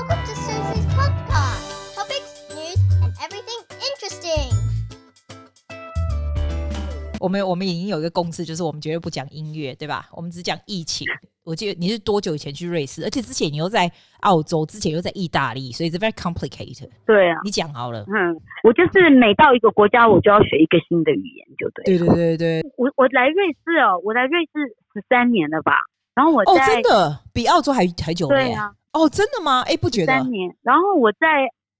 Welcome to Susie's podcast. Topics, news, and everything interesting. 我们我们已经有一个共识，就是我们绝对不讲音乐，对吧？我们只讲疫情。我记得你是多久以前去瑞士？而且之前你又在澳洲，之前又在意大利，所以是 very complicated。对啊，你讲好了。嗯，我就是每到一个国家，我就要学一个新的语言，就对。对对对对。我我来瑞士哦，我来瑞士十三年了吧？然后我在哦，真的比澳洲还还久。对啊。哦，真的吗？哎，不觉得。三年。然后我在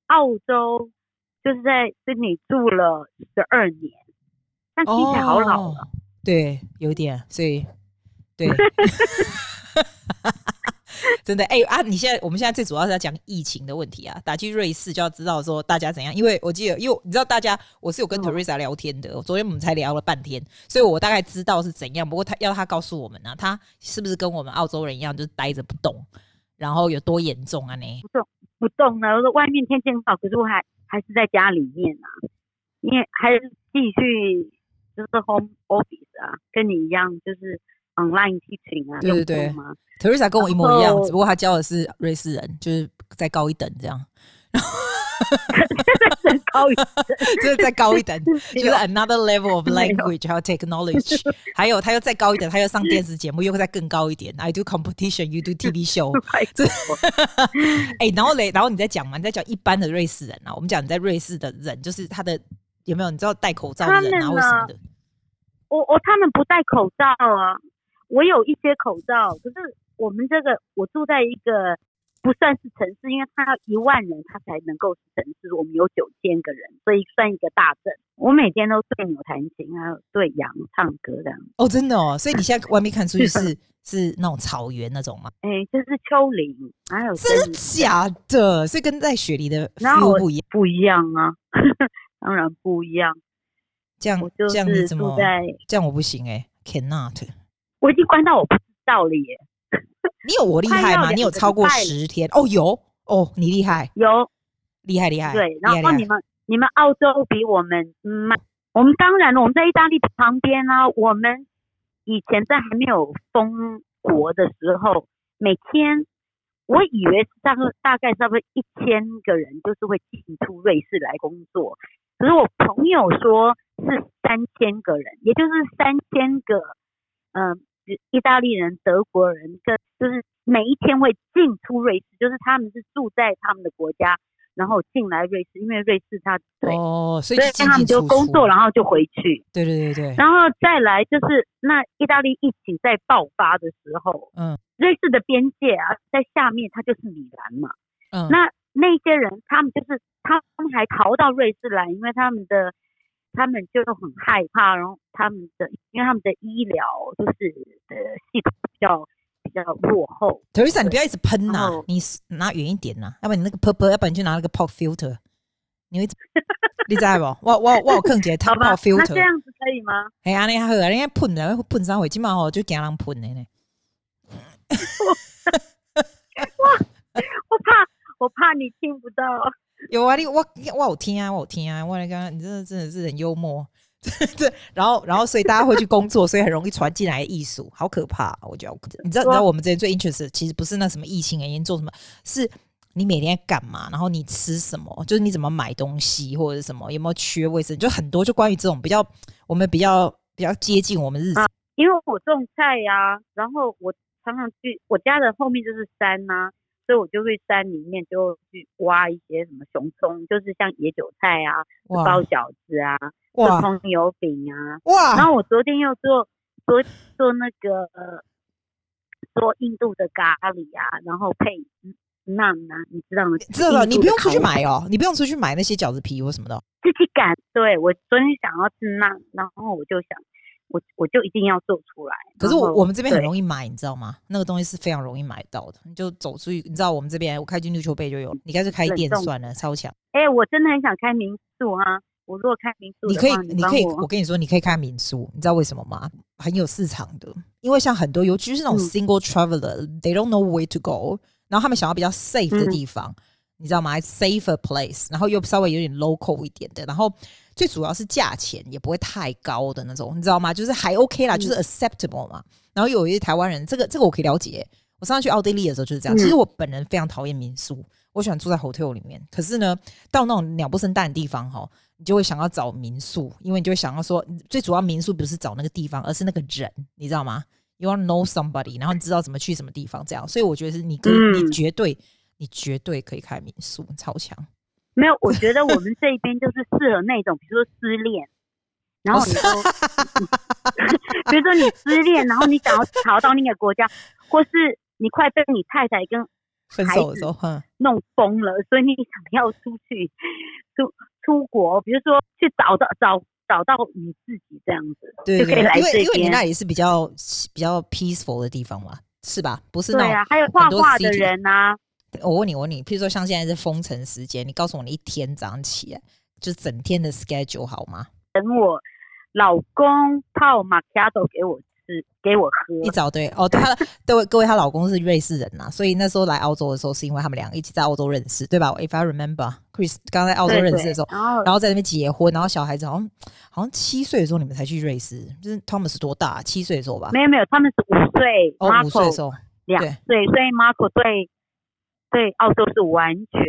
澳洲，就是在悉尼住了十二年，但听起来好老了。哦、对，有点。所以，对。真的哎、欸、啊！你现在我们现在最主要是要讲疫情的问题啊。打去瑞士就要知道说大家怎样，因为我记得，因为你知道大家，我是有跟 Teresa 聊天的。嗯、昨天我们才聊了半天，所以我大概知道是怎样。不过他要他告诉我们呢、啊，他是不是跟我们澳洲人一样，就是待着不动，然后有多严重啊？你？不动不动呢？我说外面天气很好，可是我还还是在家里面啊，因为还是继续就是 home office 啊，跟你一样就是 online teaching 啊，对对对。Teresa 跟我一模一样，只不过他教的是瑞士人，就是再高一等这样。然后 再高一等，就是再高一等，就是 another level of language 还有 technology。还有他又再高一等，他又上电视节目，又再更高一点。I do competition, you do TV show。哎、欸，然后嘞，然后你在讲嘛？你在讲一般的瑞士人啊？我们讲你在瑞士的人，就是他的有没有？你知道戴口罩的人啊，或什么的？我我他们不戴口罩啊，我有一些口罩，可是。我们这个，我住在一个不算是城市，因为它要一万人，它才能够是城市。我们有九千个人，所以算一个大镇。我每天都对牛弹琴，还有对羊唱歌这样。哦，真的哦，所以你现在外面看出去是是，那种草原那种吗？哎、欸，就是丘陵，还有真假的，所以跟在雪梨的 feel 不一样，不一样啊，当然不一样。这样我就是住在，这样么这样我不行哎、欸、，cannot。我已经关到我不知道了耶。你有我厉害吗？你有超过十天哦？有哦，你厉害，有厉害厉害。对，然后你们你们澳洲比我们慢，我们当然了，我们在意大利旁边呢、啊。我们以前在还没有封国的时候，每天我以为是大概大概差不多一千个人就是会进出瑞士来工作，可是我朋友说是三千个人，也就是三千个嗯。呃意大利人、德国人，跟就是每一天会进出瑞士，就是他们是住在他们的国家，然后进来瑞士，因为瑞士他对哦，所以他们就工作，然后就回去。对对对对。然后再来就是那意大利疫情在爆发的时候，嗯，瑞士的边界啊，在下面它就是米兰嘛，嗯，那那些人他们就是他们还逃到瑞士来，因为他们的。他们就很害怕，然后他们的，因为他们的医疗就是的系统比较比较落后。Teresa，你不要一直喷呐、啊，你拿远一点呐、啊，要不然你那个喷喷，要不然你去拿那个 pop filter，你会，你知道不？我我我有看见 pop filter。那这样子可以吗？哎呀，你好，你看喷的喷三回，起码哦就惊人喷的呢。我我怕我怕你听不到。有啊，你我我有听啊，我有听啊，我来刚刚，你真的真的是很幽默，对，然后然后所以大家会去工作，所以很容易传进来艺术，好可怕、啊，我觉得。你知道你知道我们这边最 interest 其实不是那什么疫情原因做什么，是你每天干嘛，然后你吃什么，就是你怎么买东西或者是什么，有没有缺卫生，就很多就关于这种比较我们比较比较接近我们日常、啊。因为我种菜呀、啊，然后我常常去我家的后面就是山呐、啊。所以我就会山里面就去挖一些什么熊葱，就是像野韭菜啊，包饺子啊，做葱油饼啊。哇！然后我昨天又做做做那个呃，做印度的咖喱啊，然后配馕啊，你知道吗？知道了，你不用出去买哦，你不用出去买那些饺子皮或什么的，自己擀。对，我昨天想要吃馕，然后我就想。我我就一定要做出来，可是我我们这边很容易买，你知道吗？那个东西是非常容易买到的，你就走出去，你知道我们这边我开进绿球杯就有，你干脆开店算了，超强。哎、欸，我真的很想开民宿啊，我如果开民宿，你可以你可以，我跟你说，你可以开民宿，你知道为什么吗？很有市场的，因为像很多，尤其是那种 single traveler，they、嗯、don't know where to go，然后他们想要比较 safe 的地方，嗯、你知道吗？safer place，然后又稍微有点 local 一点的，然后。最主要是价钱也不会太高的那种，你知道吗？就是还 OK 啦，就是 acceptable 嘛。嗯、然后有一些台湾人，这个这个我可以了解。我上次去奥地利的时候就是这样。嗯、其实我本人非常讨厌民宿，我喜欢住在 hotel 里面。可是呢，到那种鸟不生蛋的地方哈，你就会想要找民宿，因为你就会想要说，最主要民宿不是找那个地方，而是那个人，你知道吗？You want to know somebody，然后你知道怎么去什么地方，这样。所以我觉得是你可以，你绝对，你绝对可以开民宿，超强。没有，我觉得我 们这边就是适合那种，比如说失恋，然后你说，比如说你失恋，然后你想要逃到那个国家，或是你快被你太太跟孩子弄疯了，所以你想要出去出出国，比如说去找到找找到你自己这样子，对，就可以来这边。因为你那里是比较比较 peaceful 的地方嘛，是吧？不是那种对啊，还有画画的人啊。我问你，我问你，譬如说像现在是封城时间，你告诉我你一天早上起来就整天的 schedule 好吗？等我老公泡玛奇朵给我吃，给我喝。一早对哦，他各位各位，她老公是瑞士人呐，所以那时候来澳洲的时候是因为他们两个一起在澳洲认识，对吧？If I remember，Chris 刚在澳洲认识的时候，对对然后然后在那边结婚，然后小孩子好像好像七岁的时候你们才去瑞士，就是 Thomas 多大？七岁的时候吧？没有没有，他们是五岁，哦，五岁的时候两岁，所以 Marco 对。对，澳洲是完全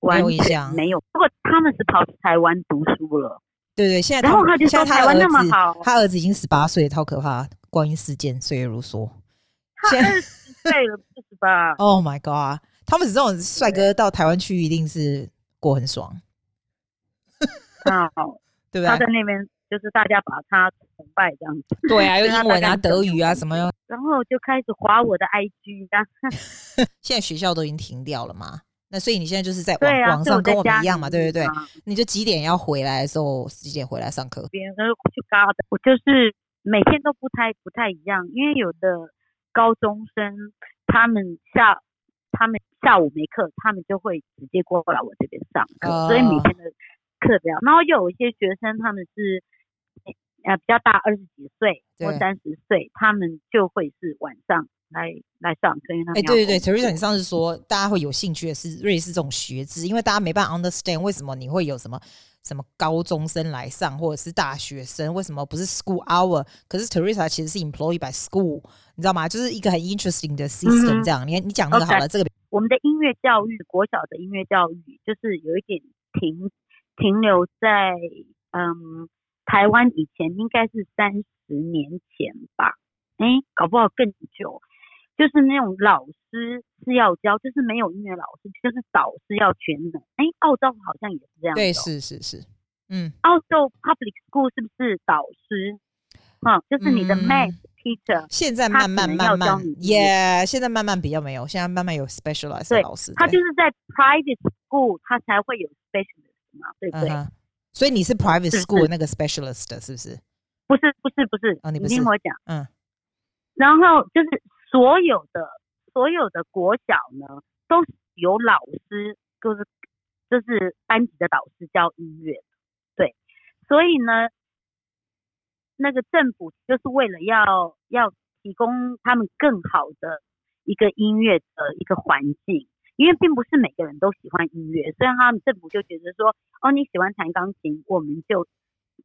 完全没有。不过他们是跑去台湾读书了。对对，现在然后他就说台湾那么好，他儿子已经十八岁，超可怕。光阴似箭，岁月如梭。他二十岁了，不是吧？Oh my god！他们这种帅哥到台湾去，一定是过很爽。啊，好，对不对？他在那边就是大家把他崇拜这样子。对啊，用英文啊、德语啊什么样。然后就开始划我的 IG，现在学校都已经停掉了嘛？那所以你现在就是在网、啊、网上跟我们一样嘛？对不对对？你就几点要回来的时候，几点回来上课？别人都去嘎的，我就是每天都不太不太一样，因为有的高中生他们下他们下午没课，他们就会直接过来我这边上课，哦、所以每天的课表。然后又有一些学生他们是。呃，比较大，二十几岁或三十岁，他们就会是晚上来来上课。哎、欸，对对对，Teresa，你上次说大家会有兴趣的是瑞士这种学制，因为大家没办法 understand 为什么你会有什么什么高中生来上，或者是大学生，为什么不是 school hour？可是 Teresa 其实是 employed by school，你知道吗？就是一个很 interesting 的 system。这样，嗯、你你讲那个好了，okay, 这个我们的音乐教育，国小的音乐教育，就是有一点停停留在嗯。台湾以前应该是三十年前吧，哎，搞不好更久，就是那种老师是要教，就是没有音乐老师，就是导师要全能。哎，澳洲好像也是这样。对，是是是，嗯，澳洲 public school 是不是导师？嗯，就是你的 math teacher。现在慢慢慢慢，耶，现在慢慢比较没有，现在慢慢有 specialized 的老师。他就是在 private school，他才会有 specialist 嘛，对不对？Uh-huh. 所以你是 private school 的那个 specialist 是不是？不是不是不是，哦，你。听我讲，嗯。然后就是所有的所有的国小呢，都有老师，就是就是班级的导师教音乐，对。所以呢，那个政府就是为了要要提供他们更好的一个音乐的一个环境。因为并不是每个人都喜欢音乐，所以他们政府就觉得说，哦，你喜欢弹钢琴，我们就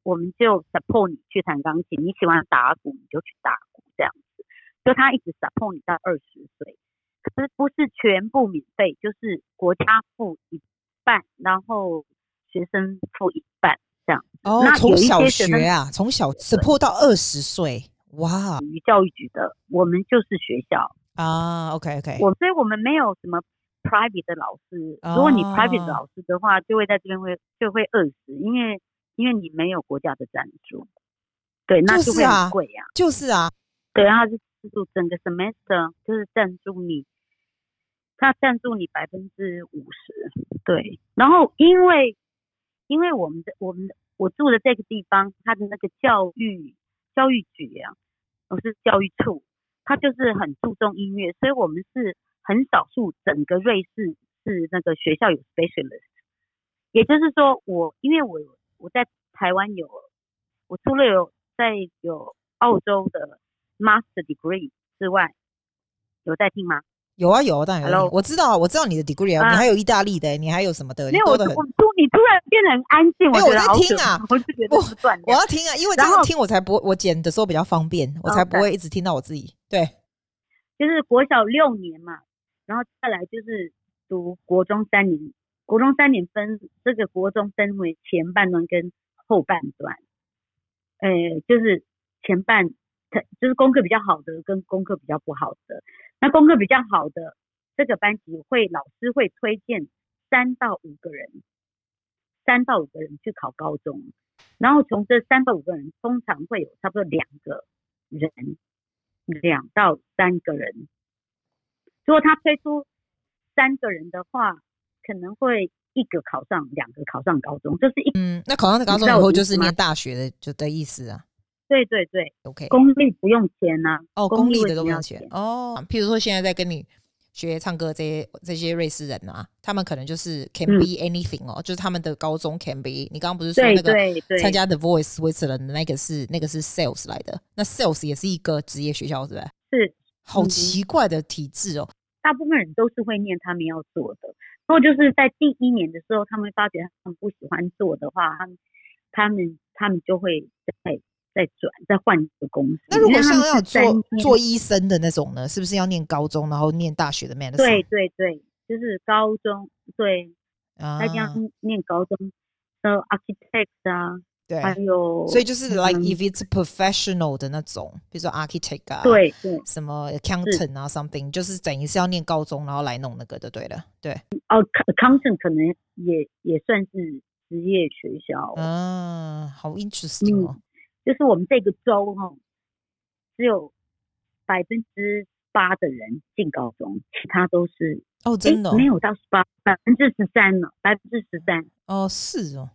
我们就 support 你去弹钢琴；你喜欢打鼓，你就去打鼓，这样子。就他一直 support 你到二十岁，可是不是全部免费，就是国家付一半，然后学生付一半这样。哦，从小学啊，从小 support 到二十岁，哇！属于教育局的，我们就是学校啊。OK OK，我所以我们没有什么。Private 的老师，如果你 private 的老师的话，就会在这边会就会饿死，因为因为你没有国家的赞助，对，那就会很贵呀，就是啊，对，然后就资助整个 semester，就是赞助你，他赞助你百分之五十，对，然后因为因为我们的我们的我住的这个地方，它的那个教育教育局啊，我是教育处，它就是很注重音乐，所以我们是。很少数，整个瑞士是那个学校有 specialist，也就是说我，我因为我我在台湾有，我除了有在有澳洲的 master degree 之外，有在听吗？有啊有啊，当然有。我知道，我知道你的 degree 啊，你还有意大利的，你还有什么的？没有，我我突你突然变得很安静，我在听啊，我是觉得我要听啊，因为这样听我才不我剪的时候比较方便，我才不会一直听到我自己。对，就是国小六年嘛。然后再来就是读国中三年，国中三年分这个国中分为前半段跟后半段，呃，就是前半，他就是功课比较好的跟功课比较不好的。那功课比较好的这个班级会老师会推荐三到五个人，三到五个人去考高中，然后从这三到五个人通常会有差不多两个人，两到三个人。如果他推出三个人的话，可能会一个考上，两个考上高中，就是一嗯，那考上高中以后就是念大学的就的意思啊。对对对，OK，公立不用钱呐、啊。哦，公立，的都不用钱哦。譬如说现在在跟你学唱歌这些这些瑞士人啊，他们可能就是 can be anything 哦，嗯、就是他们的高中 can be。你刚刚不是说那个参加 The Voice Switzerland 的那个是那个是 Sales 来的，那 Sales 也是一个职业学校，是不是？是。好奇怪的体制哦。大部分人都是会念他们要做的，然后就是在第一年的时候，他们发觉他们不喜欢做的话，他们他们他们就会再再转再换一个公司。那如果像要做做医生的那种呢，是不是要念高中，然后念大学的 medicine？对对对，就是高中对，他这样念高中的 architect 啊。对，还有，所以就是 like if it's professional 的那种，比如说 architect 啊，对对，什么 accountant 啊 something，就是等于是要念高中，然后来弄那个的，对了，对。哦，accountant 可能也也算是职业学校。嗯，好 interesting 哦。就是我们这个州哈，只有百分之八的人进高中，其他都是哦，真的没有到十八，百分之十三呢，百分之十三。哦，是哦。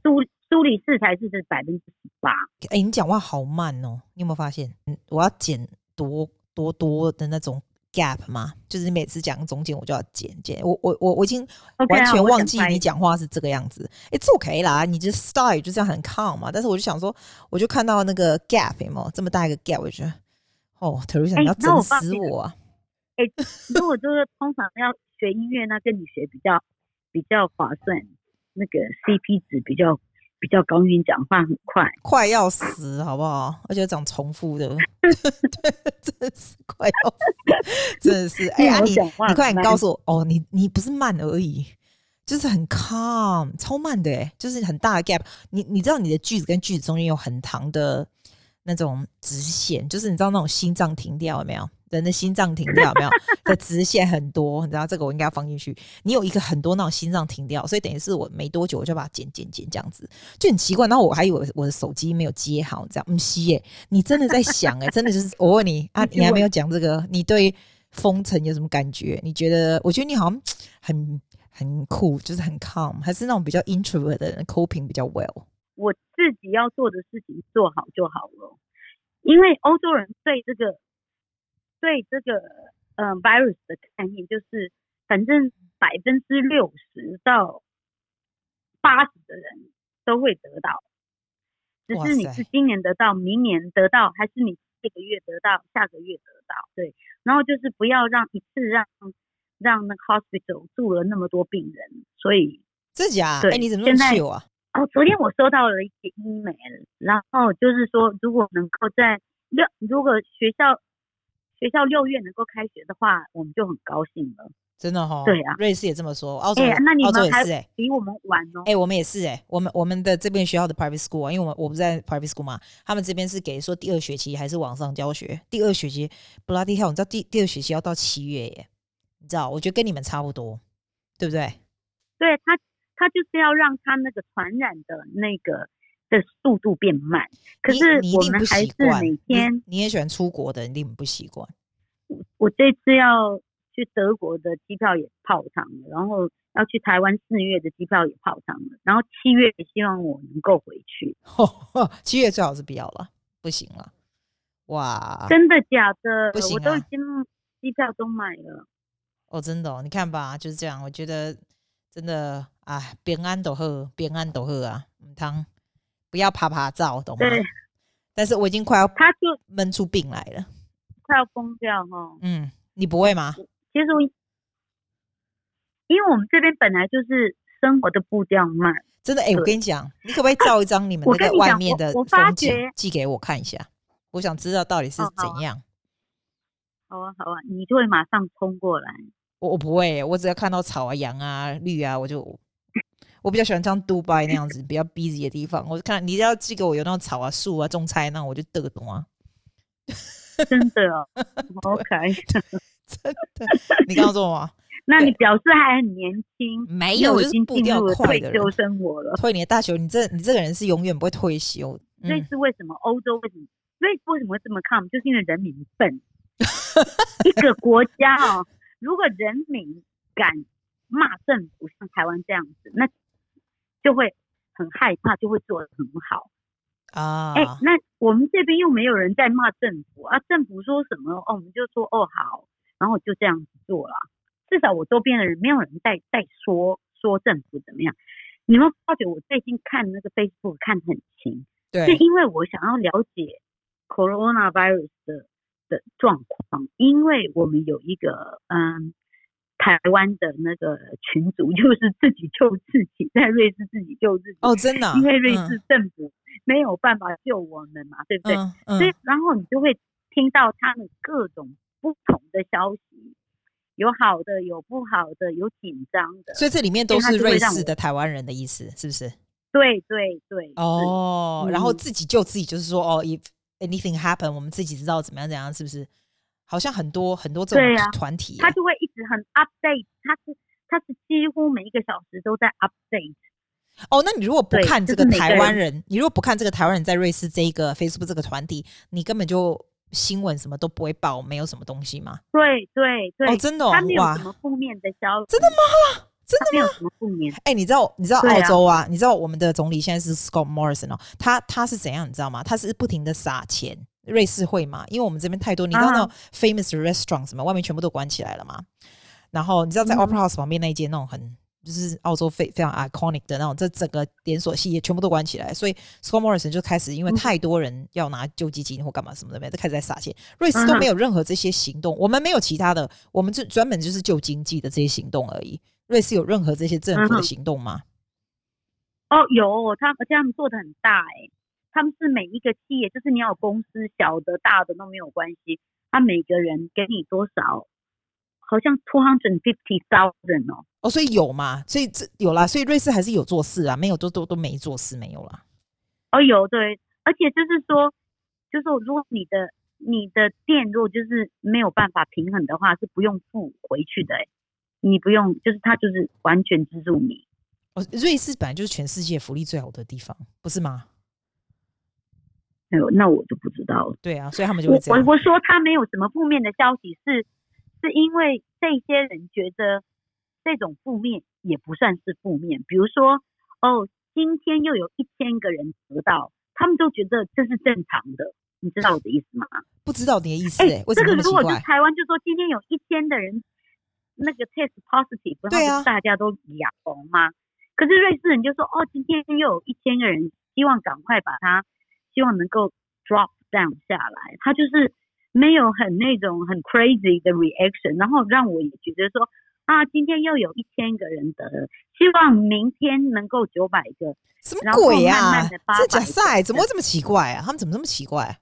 苏黎世才是这百分之十八。哎，你讲话好慢哦，你有没有发现？嗯，我要剪多多多的那种 gap 吗？就是你每次讲中间，我就要剪剪。我我我我已经完全忘记你讲话是这个样子。哎，这 OK 啦，你这 style 就这样很 calm 嘛。但是我就想说，我就看到那个 gap 有没有这么大一个 gap，我就觉得哦，Teresa 你要整死我啊！哎，如果就是通常要学音乐，那跟你学比较比较划算，那个 CP 值比较。比较高音，讲话很快，快要死，好不好？而且讲重复的，对，真的是快要死，真的是。哎呀，你你快点告诉我，哦，你你不是慢而已，就是很 calm，超慢的，哎，就是很大的 gap。你你知道你的句子跟句子中间有很长的那种直线，就是你知道那种心脏停掉有没有？人的心脏停掉有没有？的直线很多，你知道这个我应该要放进去。你有一个很多那种心脏停掉，所以等于是我没多久我就把它剪剪剪这样子，就很奇怪。然后我还以为我的手机没有接好，这样嗯西耶？你真的在想哎，真的就是我问你啊，你还没有讲这个，你对封城有什么感觉？你觉得？我觉得你好像很很酷，就是很 calm，还是那种比较 introvert 的人 coping 比较 well。我自己要做的事情做好就好了，因为欧洲人对这个。对这个呃 virus 的概念，就是反正百分之六十到八十的人都会得到，只是你是今年得到，明年得到，还是你这个月得到，下个月得到。对，然后就是不要让一次让让那个 hospital 住了那么多病人，所以自己啊，哎，你怎么那么糗啊？哦，昨天我收到了一些 email，然后就是说，如果能够在六，如果学校。学校六月能够开学的话，我们就很高兴了。真的哈、哦，对啊，瑞士也这么说，澳洲，欸、那你们澳洲也是哎、欸，比我们晚哦。哎、欸，我们也是哎、欸，我们我们的这边学校的 private school 啊，因为我们我不在 private school 嘛，他们这边是给说第二学期还是网上教学，第二学期 bloody hell，你知道第第二学期要到七月耶，你知道？我觉得跟你们差不多，对不对？对他，他就是要让他那个传染的那个。的速度变慢，可是我们还是每天。你，你也喜欢出国的，你一定不习惯。我这次要去德国的机票也泡汤了，然后要去台湾四月的机票也泡汤了，然后七月希望我能够回去。七月最好是不要了，不行了。哇，真的假的？不行啊，我都已经机票都买了。哦，真的哦，你看吧，就是这样。我觉得真的啊，平安都好，平安都好啊，唔汤。不要趴趴照，懂吗？对。但是我已经快要他就闷出病来了，快要疯掉哈。嗯，你不会吗？其实我，因为我们这边本来就是生活的步调慢，真的。哎、欸，我跟你讲，你可不可以照一张你们 那个外面的风景寄给我看一下？我想知道到底是怎样。好啊，好啊，你就会马上冲过来。我我不会，我只要看到草啊、羊啊、绿啊，我就我比较喜欢像杜拜那样子比较 busy 的地方。我就看你要寄给我有那种草啊、树啊、种菜，那我就得懂啊。真的哦，好可爱，真的。你刚刚说什么？那你表示还很年轻？没有，已经步调快的退休生活了。退你的大休，你这你这个人是永远不会退休。这是为什么？欧洲为什么？所以为什么会这么看？就是因为人民笨。一个国家哦，如果人民敢骂政府像台湾这样子，那就会很害怕，就会做得很好啊。哎、欸，那我们这边又没有人在骂政府啊，政府说什么哦，我们就说哦好，然后就这样子做了。至少我周边的人没有人在在说说政府怎么样。你们发觉我最近看那个 Facebook 看得很勤，对，是因为我想要了解 Coronavirus 的的状况，因为我们有一个嗯台湾的那个群组，就是自己救自己，在瑞士自己救自己。哦，真的，因为瑞士政府没有办法救我们嘛，嗯、对不对？嗯嗯、所以然后你就会听到他们各种不同的消息。有好的，有不好的，有紧张的，所以这里面都是瑞士的台湾人的意思，是不是？对对对。哦，嗯、然后自己救自己，就是说，哦，if anything happen，我们自己知道怎么样怎样，是不是？好像很多很多这种团体、啊，他就会一直很 update，他是他是几乎每一个小时都在 update。哦，那你如果不看这个台湾人，就是、人你如果不看这个台湾人在瑞士这一个 Facebook 这个团体，你根本就。新闻什么都不会报，没有什么东西吗？对对对，哦，真的、哦，他没有什么负面的消息，真的吗？真的吗？没有什么负面。哎、欸，你知道，你知道澳洲啊？啊你知道我们的总理现在是 Scott Morrison 哦，他他是怎样？你知道吗？他是不停的撒钱，瑞士会嘛？因为我们这边太多，你知道那种 famous restaurant 什么，外面全部都关起来了嘛。然后你知道在 Opera House 旁边那一间那种很。就是澳洲非非常 iconic 的那种，这整个连锁系列全部都关起来，所以 Scott Morrison 就开始因为太多人要拿救济金或干嘛什么的，没就开始在撒钱。瑞士都没有任何这些行动，我们没有其他的，我们就专门就是救经济的这些行动而已。瑞士有任何这些政府的行动吗？哦，有，他而且他们做的很大哎、欸，他们是每一个企业，就是你要有公司小的大的都没有关系，他每个人给你多少？好像 two hundred fifty thousand 哦，哦，所以有嘛，所以这有啦，所以瑞士还是有做事啊，没有都都都没做事，没有啦。哦，有对，而且就是说，就是说如果你的你的电如果就是没有办法平衡的话，是不用付回去的，欸，你不用，就是他就是完全资助你。哦，瑞士本来就是全世界福利最好的地方，不是吗？哎呦，那我就不知道了。对啊，所以他们就。我我说他没有什么负面的消息是。是因为这些人觉得这种负面也不算是负面，比如说哦，今天又有一千个人得到，他们都觉得这是正常的，你知道我的意思吗？不知道你的意思哎、欸，这个如果是台湾，就说今天有一千的人那个 test positive，对啊，大家都哑红吗？可是瑞士人就说哦，今天又有一千个人，希望赶快把它，希望能够 drop down 下来，他就是。没有很那种很 crazy 的 reaction，然后让我也觉得说啊，今天又有一千个人得了，希望明天能够九百个，什么鬼呀？这假赛怎么会这么奇怪啊？他们怎么这么奇怪？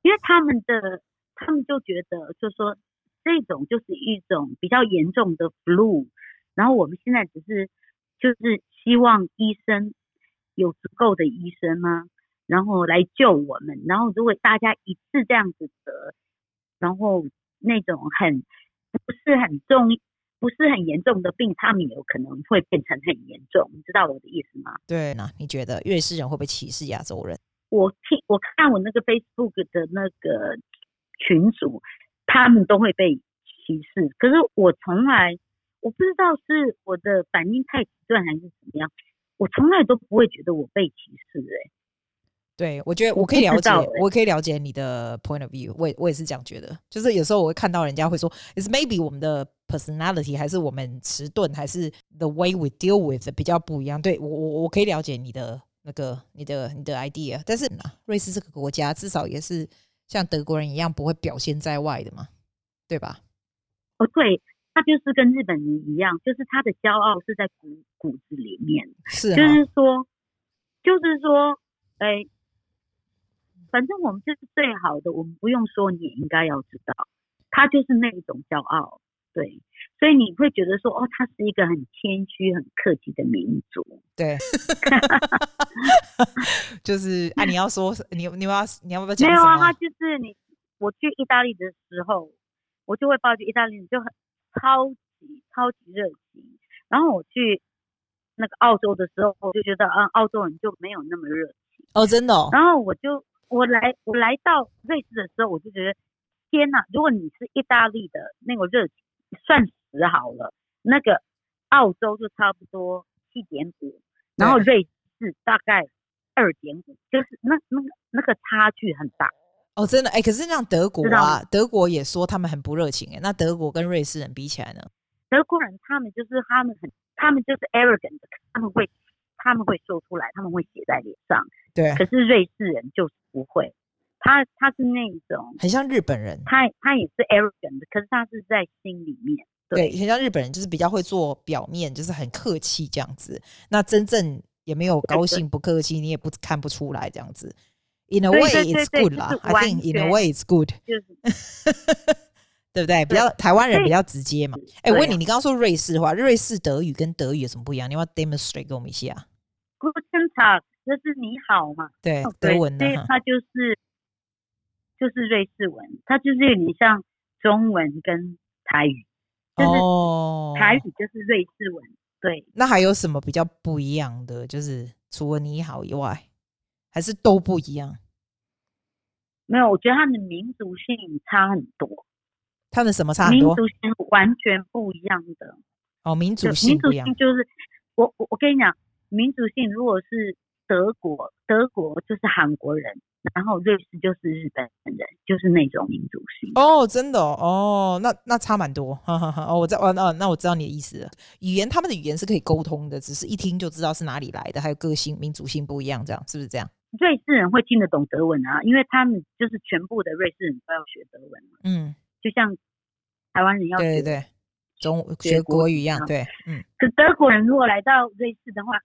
因为他们的他们就觉得，就说这种就是一种比较严重的 flu，然后我们现在只是就是希望医生有足够的医生吗？然后来救我们，然后如果大家一次这样子得，然后那种很不是很重、不是很严重的病，他们有可能会变成很严重，你知道我的意思吗？对，那你觉得瑞士人会不会歧视亚洲人？我听我看我那个 Facebook 的那个群组，他们都会被歧视，可是我从来我不知道是我的反应太极端还是怎么样，我从来都不会觉得我被歧视哎、欸。对，我觉得我可以了解，我，可以了解你的 point of view，我也我也是这样觉得。就是有时候我会看到人家会说，is maybe 我们的 personality 还是我们迟钝，还是 the way we deal with 比较不一样。对我我我可以了解你的那个你的你的 idea，但是瑞士这个国家至少也是像德国人一样不会表现在外的嘛，对吧？哦，对，他就是跟日本人一样，就是他的骄傲是在骨骨子里面，是、啊，就是说，就是说，哎。反正我们就是最好的，我们不用说，你也应该要知道，他就是那一种骄傲。对，所以你会觉得说，哦，他是一个很谦虚、很客气的民族。对 就是啊，你要说你你要你要不要讲？没有啊，他就是你。我去意大利的时候，我就会抱着意大利人就很超级超级热情。然后我去那个澳洲的时候，我就觉得嗯，澳洲人就没有那么热情。哦，真的哦。然后我就我来我来到瑞士的时候，我就觉得天哪！如果你是意大利的那个热情算死好了，那个澳洲就差不多七点五，然后瑞士大概二点五，就是那那个那个差距很大。哦，真的哎，可是像德国啊，德国也说他们很不热情哎。那德国跟瑞士人比起来呢？德国人他们就是他们很，他们就是 arrogant，他们会他们会说出来，他们会写在脸上。对。可是瑞士人就是不会，他他是那种很像日本人，他他也是 arrogant，可是他是在心里面。对，很像日本人，就是比较会做表面，就是很客气这样子。那真正也没有高兴不客气，你也不看不出来这样子。In a way, it's good 啦。I think in a way, it's good。对不对？比较台湾人比较直接嘛。哎，我问你，你刚刚说瑞士话，瑞士德语跟德语有什么不一样？你要 demonstrate 给我们一下？Guten Tag，就是你好嘛。对，德文的。它就是就是瑞士文，它就是有点像中文跟台语。就是台语就是瑞士文。对。那还有什么比较不一样的？就是除了你好以外，还是都不一样？没有，我觉得他们的民族性差很多。他们什么差很多？民族性完全不一样的。哦，民族性不一样。民族性就是我我我跟你讲，民族性如果是德国，德国就是韩国人，然后瑞士就是日本人，就是那种民族性。哦，真的哦，哦那那差蛮多。哈哈哈。哦，我知道，哦，那那我知道你的意思了。语言他们的语言是可以沟通的，只是一听就知道是哪里来的，还有个性、民族性不一样，这样是不是这样？瑞士人会听得懂德文啊，因为他们就是全部的瑞士人都要学德文。嗯，就像台湾人要学对对对中学国语一样。对，嗯。可德国人如果来到瑞士的话，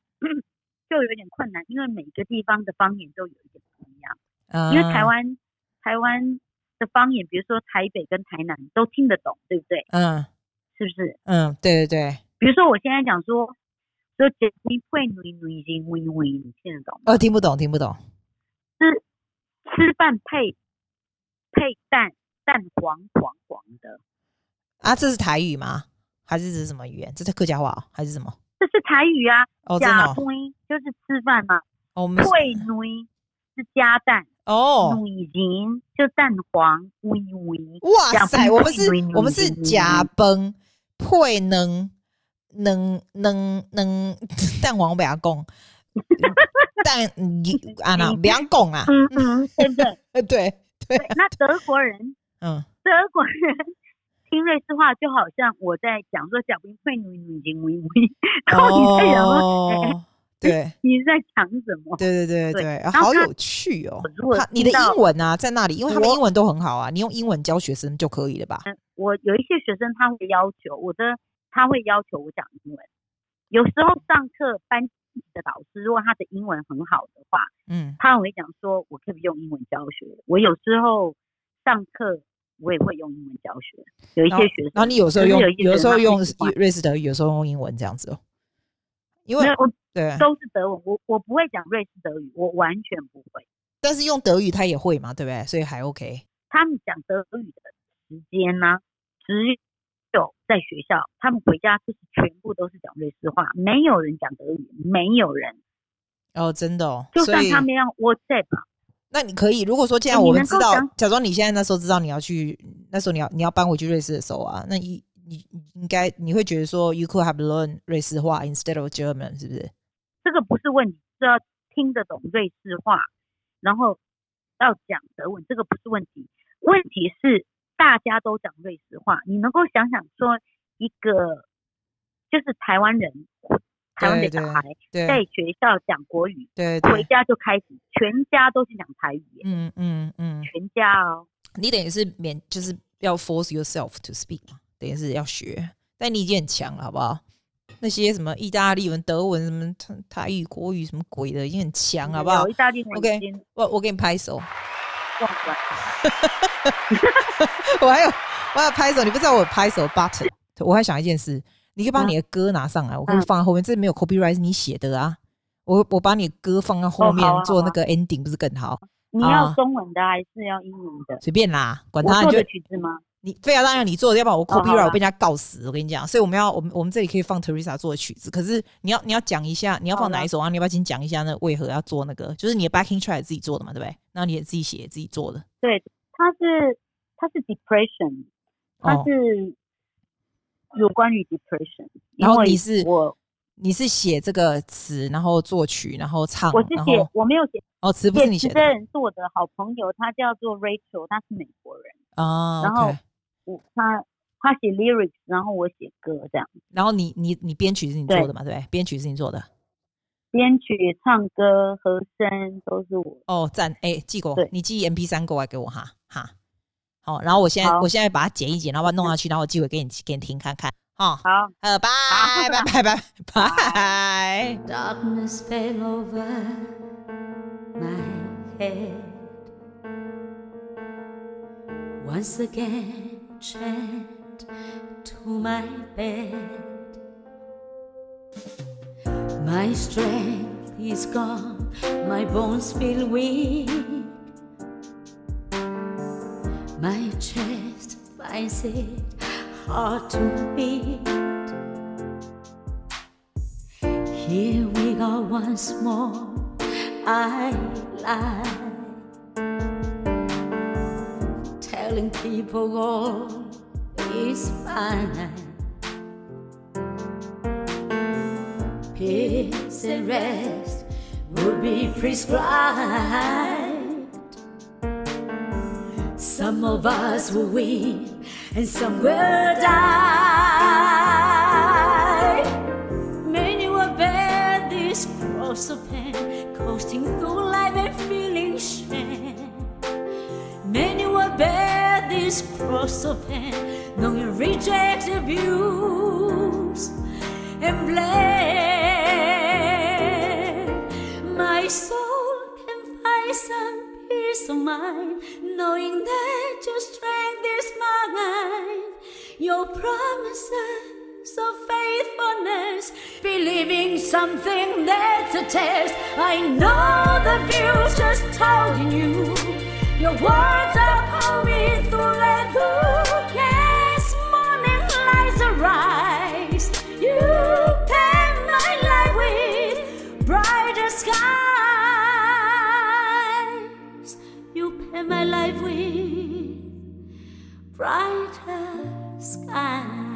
就有点困难，因为每个地方的方言都有一点不一样。嗯。因为台湾台湾的方言，比如说台北跟台南都听得懂，对不对？嗯。是不是？嗯，对对对。比如说我现在讲说。说姐妹会女女音微微，你听得懂？哦，听不懂，听不懂。吃吃饭配配蛋，蛋黄黄黄的。啊，这是台语吗？还是这是什么语言？这是客家话、哦、还是什么？这是台语啊。哦，真的、哦。就是吃饭嘛。哦，配女是加蛋。哦。女人就蛋黄微微。哇塞，我们是，我们是假崩配能。能能能 蛋黄不要讲，蛋你啊那不要讲啊，嗯嗯，对不 对？对对。那德国人，嗯，德国人听瑞士话就好像我在讲说小兵会女女经微微，然后你在讲说，对，你在讲什么？对对对对，好有趣哦。你的英文啊在那里？因为他们英文都很好啊，你用英文教学生就可以了吧？我有一些学生他会要求我的。他会要求我讲英文，有时候上课班级的导师如果他的英文很好的话，嗯，他会讲说，我可以用英文教学。我有时候上课我也会用英文教学。有一些学生，然后你有时候用，有时候用瑞士德语，有时候用英文这样子哦。因为我对都是德文，我我不会讲瑞士德语，我完全不会。但是用德语他也会嘛，对不对？所以还 OK。他们讲德语的时间呢，只。有在学校，他们回家就是全部都是讲瑞士话，没有人讲德语，没有人。哦，真的哦。就算他们要 WhatsApp，那你可以，如果说既然我们知道，假装你现在那时候知道你要去，那时候你要你要搬回去瑞士的时候啊，那你你应该你会觉得说，you could have learned 瑞士话 instead of German，是不是？这个不是问题，是要听得懂瑞士话，然后要讲德文，这个不是问题，问题是。大家都讲瑞士话，你能够想想说一个就是台湾人，台湾的小孩在学校讲国语，对，对，回家就开始全家都是讲台语，嗯嗯嗯，全家哦，你等于是免就是要 force yourself to speak，等于是要学，但你已经很强了，好不好？那些什么意大利文、德文什么台语、国语什么鬼的，已经很强，好不好？意大利文，OK，我我给你拍手。我还有我还有拍手，你不知道我有拍手 button。我还想一件事，你可以把你的歌拿上来，我可以放在后面。这没有 copyright，是你写的啊。我我把你的歌放在后面做那个 ending，不是更好？你要中文的还是要英文的？随便啦，管他。你就曲子吗？你非要让你做，要不然我 copyright 我被人家告死。我跟你讲，所以我们要我们我们这里可以放 Teresa 做的曲子，可是你要你要讲一下，你要放哪一首啊？你要不要先讲一下那为何要做那个？就是你的 backing track 自己做的嘛，对不对？然后你也自己写自己做的。对，它是它是 depression，它是有关于 depression。然后你是我。你是写这个词，然后作曲，然后唱。我是写，我没有写。哦，词不是你写的。这人是我的好朋友，他叫做 Rachel，他是美国人。哦。然后我他他写 lyrics，然后我写歌这样。然后你你你编曲是你做的嘛？对，编曲是你做的。编曲、唱歌、和声都是我。哦，赞！哎，寄过，你寄 MP 三过来给我哈哈。好，然后我现在我现在把它剪一剪，然后把它弄下去，然后我寄回给你给你听看看。哦，好，呃，拜拜拜拜拜。Darkness fell over my head. Once again, chained to my bed. My strength is gone, my bones feel weak. My chest finds it hard to beat. Here we go once more. I lie, telling people all is fine. Peace and rest would be prescribed. Some of us will win and some will die. Many will bear this cross of pain, coasting through life and feeling shame. Many will bear this cross of pain, knowing reject, abuse, and blame. My soul can find some peace of mind, knowing that Your promises of faithfulness, believing something that's a test. I know the future's told you. Your words are pouring through and. Yes, morning lights arise. You paint my life with brighter skies. You paint my life with brighter sky.